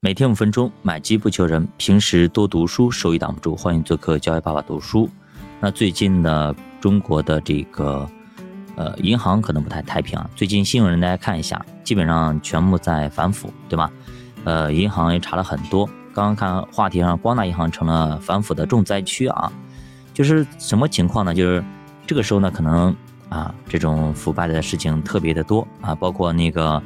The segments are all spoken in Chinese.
每天五分钟，买机不求人。平时多读书，收益挡不住。欢迎做客教育爸爸读书。那最近呢，中国的这个呃银行可能不太太平啊。最近新闻大家看一下，基本上全部在反腐，对吧？呃，银行也查了很多。刚刚看话题上，光大银行成了反腐的重灾区啊。就是什么情况呢？就是这个时候呢，可能啊这种腐败的事情特别的多啊，包括那个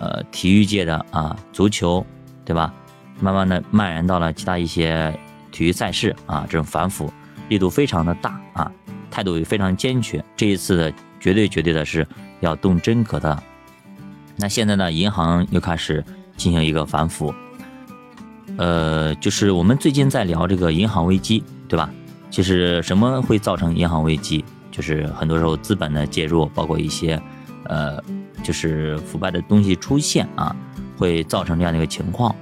呃体育界的啊足球。对吧？慢慢的蔓延到了其他一些体育赛事啊，这种反腐力度非常的大啊，态度也非常坚决。这一次的绝对绝对的是要动真格的。那现在呢，银行又开始进行一个反腐，呃，就是我们最近在聊这个银行危机，对吧？其实什么会造成银行危机？就是很多时候资本的介入，包括一些呃，就是腐败的东西出现啊。会造成这样的一个情况。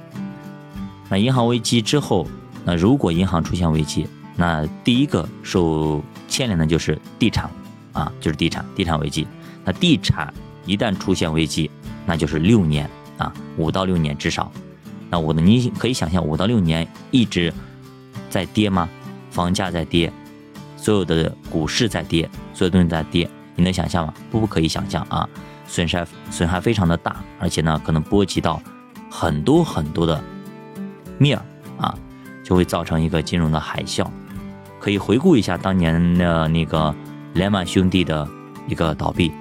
那银行危机之后，那如果银行出现危机，那第一个受牵连的就是地产啊，就是地产，地产危机。那地产一旦出现危机，那就是六年啊，五到六年至少。那我的你可以想象，五到六年一直在跌吗？房价在跌，所有的股市在跌，所有东西在跌，你能想象吗？不不可以想象啊。损失损害非常的大，而且呢，可能波及到很多很多的面儿啊，就会造成一个金融的海啸。可以回顾一下当年的那个雷曼兄弟的一个倒闭，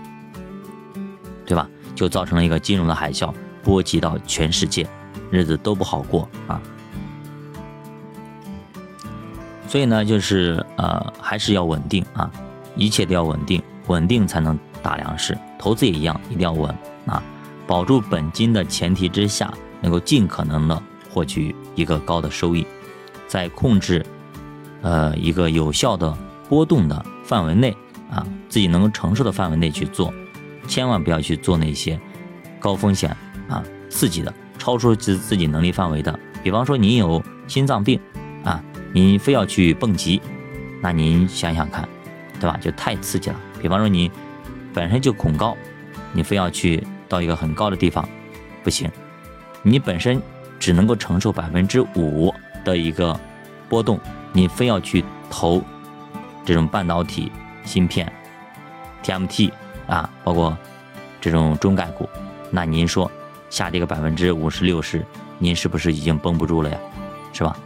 对吧？就造成了一个金融的海啸，波及到全世界，日子都不好过啊。所以呢，就是呃，还是要稳定啊，一切都要稳定，稳定才能。大粮食投资也一样，一定要稳啊，保住本金的前提之下，能够尽可能的获取一个高的收益，在控制呃一个有效的波动的范围内啊，自己能够承受的范围内去做，千万不要去做那些高风险啊、刺激的、超出自自己能力范围的。比方说，您有心脏病啊，您非要去蹦极，那您想想看，对吧？就太刺激了。比方说你。本身就恐高，你非要去到一个很高的地方，不行。你本身只能够承受百分之五的一个波动，你非要去投这种半导体芯片、TMT 啊，包括这种中概股，那您说下跌个百分之五十六十，您是不是已经绷不住了呀？是吧？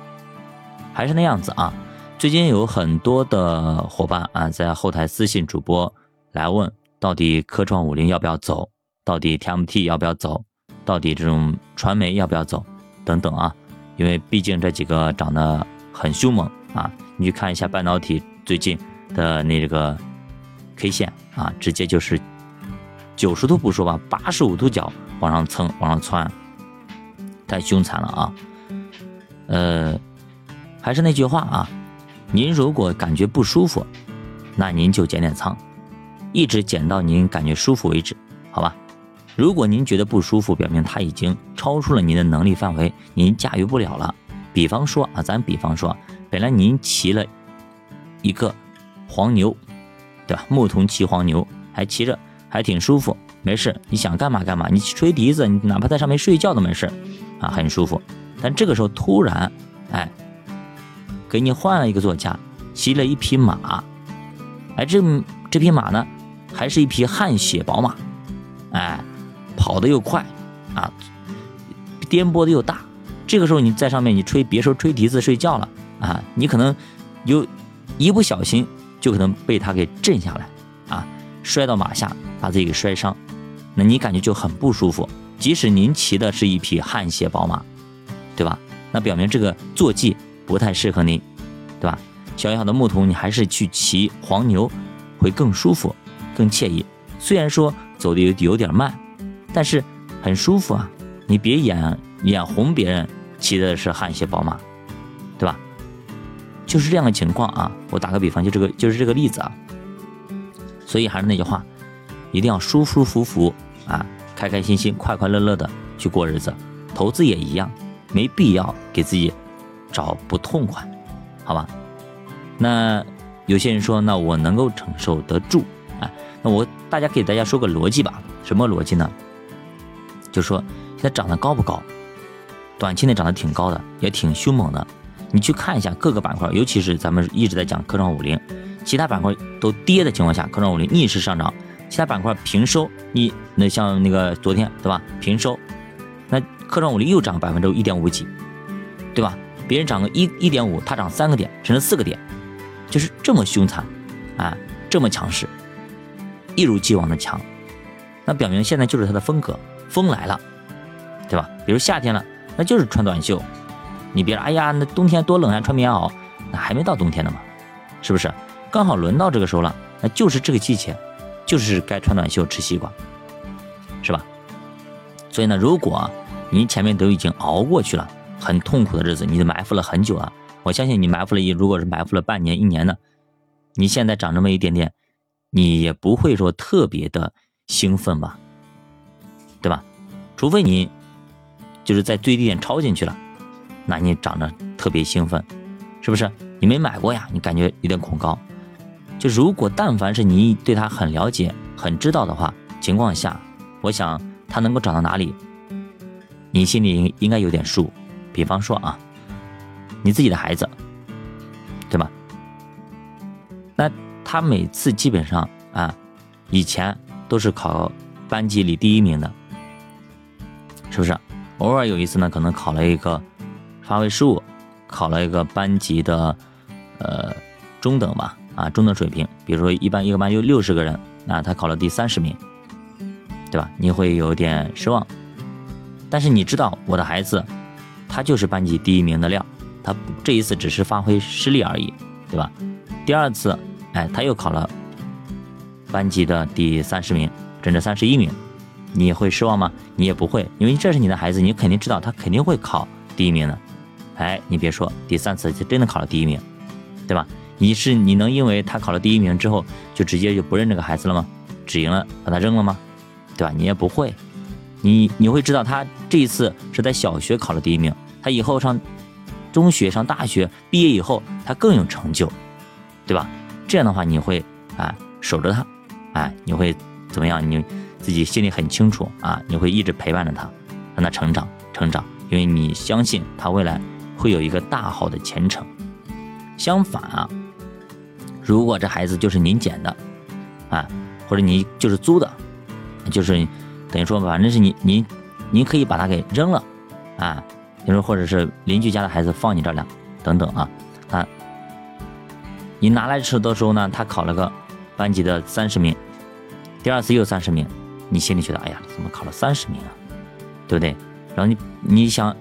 还是那样子啊。最近有很多的伙伴啊，在后台私信主播来问。到底科创五零要不要走？到底 TMT 要不要走？到底这种传媒要不要走？等等啊，因为毕竟这几个涨得很凶猛啊，你去看一下半导体最近的那个 K 线啊，直接就是九十度不说吧，八十五度角往上蹭，往上窜，太凶残了啊！呃，还是那句话啊，您如果感觉不舒服，那您就减点仓。一直减到您感觉舒服为止，好吧？如果您觉得不舒服，表明它已经超出了您的能力范围，您驾驭不了了。比方说啊，咱比方说，本来您骑了一个黄牛，对吧？牧童骑黄牛，还骑着还挺舒服，没事，你想干嘛干嘛，你吹笛子，你哪怕在上面睡觉都没事，啊，很舒服。但这个时候突然，哎，给你换了一个座驾，骑了一匹马，哎，这这匹马呢？还是一匹汗血宝马，哎，跑得又快啊，颠簸的又大。这个时候你在上面，你吹，别说吹笛子睡觉了啊，你可能有一不小心就可能被他给震下来啊，摔到马下，把自己给摔伤。那你感觉就很不舒服。即使您骑的是一匹汗血宝马，对吧？那表明这个坐骑不太适合您，对吧？小小的牧童，你还是去骑黄牛会更舒服。更惬意，虽然说走的有有点慢，但是很舒服啊！你别眼眼红别人骑的是汗血宝马，对吧？就是这样的情况啊！我打个比方，就这个就是这个例子啊。所以还是那句话，一定要舒舒服服啊，开开心心、快快乐乐的去过日子。投资也一样，没必要给自己找不痛快，好吧？那有些人说，那我能够承受得住啊。那我大家给大家说个逻辑吧，什么逻辑呢？就说现在涨得高不高？短期内涨得挺高的，也挺凶猛的。你去看一下各个板块，尤其是咱们一直在讲科创五零，其他板块都跌的情况下，科创五零逆势上涨，其他板块平收，你那像那个昨天对吧？平收，那科创五零又涨百分之一点五几，对吧？别人涨个一一点五，它涨三个点，甚至四个点，就是这么凶残，啊，这么强势，一如既往的强，那表明现在就是它的风格，风来了，对吧？比如夏天了。那就是穿短袖，你别，哎呀，那冬天多冷啊，穿棉袄，那还没到冬天呢嘛，是不是？刚好轮到这个时候了，那就是这个季节，就是该穿短袖吃西瓜，是吧？所以呢，如果你前面都已经熬过去了，很痛苦的日子，你都埋伏了很久了，我相信你埋伏了一，如果是埋伏了半年、一年的，你现在涨这么一点点，你也不会说特别的兴奋吧，对吧？除非你。就是在最低点抄进去了，那你涨得特别兴奋，是不是？你没买过呀，你感觉有点恐高。就如果但凡是你对它很了解、很知道的话情况下，我想它能够涨到哪里，你心里应该有点数。比方说啊，你自己的孩子，他每次基本上啊，以前都是考班级里第一名的，是不是？偶尔有一次呢，可能考了一个发挥失误，考了一个班级的呃中等吧，啊中等水平。比如说一般一个班有六十个人，那他考了第三十名，对吧？你会有点失望。但是你知道我的孩子，他就是班级第一名的料，他这一次只是发挥失利而已，对吧？第二次，哎，他又考了班级的第三十名，甚至三十一名。你会失望吗？你也不会，因为这是你的孩子，你肯定知道他肯定会考第一名的。哎，你别说，第三次就真的考了第一名，对吧？你是你能因为他考了第一名之后就直接就不认这个孩子了吗？只赢了把他扔了吗？对吧？你也不会，你你会知道他这一次是在小学考了第一名，他以后上中学、上大学毕业以后他更有成就，对吧？这样的话你会啊守着他，哎，你会怎么样？你？自己心里很清楚啊，你会一直陪伴着他，让他成长成长，因为你相信他未来会有一个大好的前程。相反啊，如果这孩子就是您捡的啊，或者你就是租的，就是等于说反正是你您您可以把他给扔了啊，比如说或者是邻居家的孩子放你这儿了等等啊啊，你拿来吃的时候呢，他考了个班级的三十名，第二次又三十名。你心里觉得，哎呀，怎么考了三十名啊？对不对？然后你你想，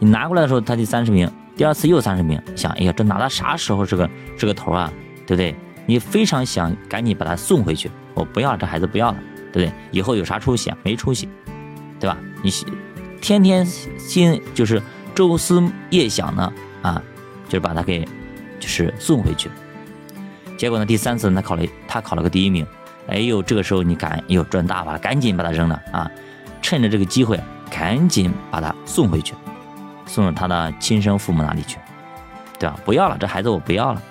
你拿过来的时候他第三十名，第二次又三十名，想，哎呀，这拿到啥时候是个是个头啊？对不对？你非常想赶紧把他送回去，我不要这孩子不要了，对不对？以后有啥出息啊？没出息，对吧？你天天心就是昼思夜想呢，啊，就是把他给就是送回去。结果呢，第三次他考了他考了个第一名。哎呦，这个时候你赶，又赚大发了，赶紧把它扔了啊！趁着这个机会，赶紧把它送回去，送到他的亲生父母那里去，对吧？不要了，这孩子我不要了，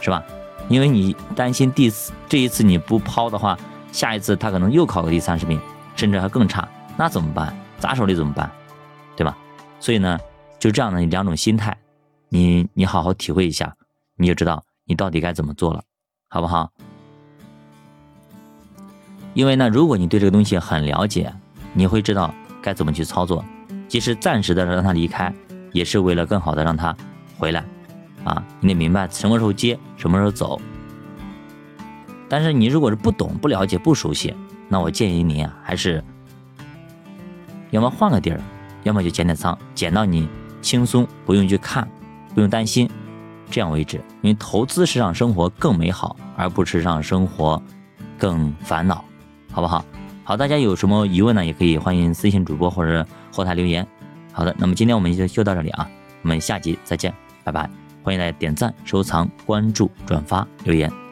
是吧？因为你担心第这一次你不抛的话，下一次他可能又考个第三十名，甚至还更差，那怎么办？砸手里怎么办？对吧？所以呢，就这样的两种心态，你你好好体会一下，你就知道你到底该怎么做了，好不好？因为呢，如果你对这个东西很了解，你会知道该怎么去操作。即使暂时的让他离开，也是为了更好的让他回来。啊，你得明白什么时候接，什么时候走。但是你如果是不懂、不了解、不熟悉，那我建议你啊，还是要么换个地儿，要么就减点仓，减到你轻松，不用去看，不用担心，这样为止。因为投资是让生活更美好，而不是让生活更烦恼。好不好？好，大家有什么疑问呢？也可以欢迎私信主播或者后台留言。好的，那么今天我们就就到这里啊，我们下集再见，拜拜！欢迎大家点赞、收藏、关注、转发、留言。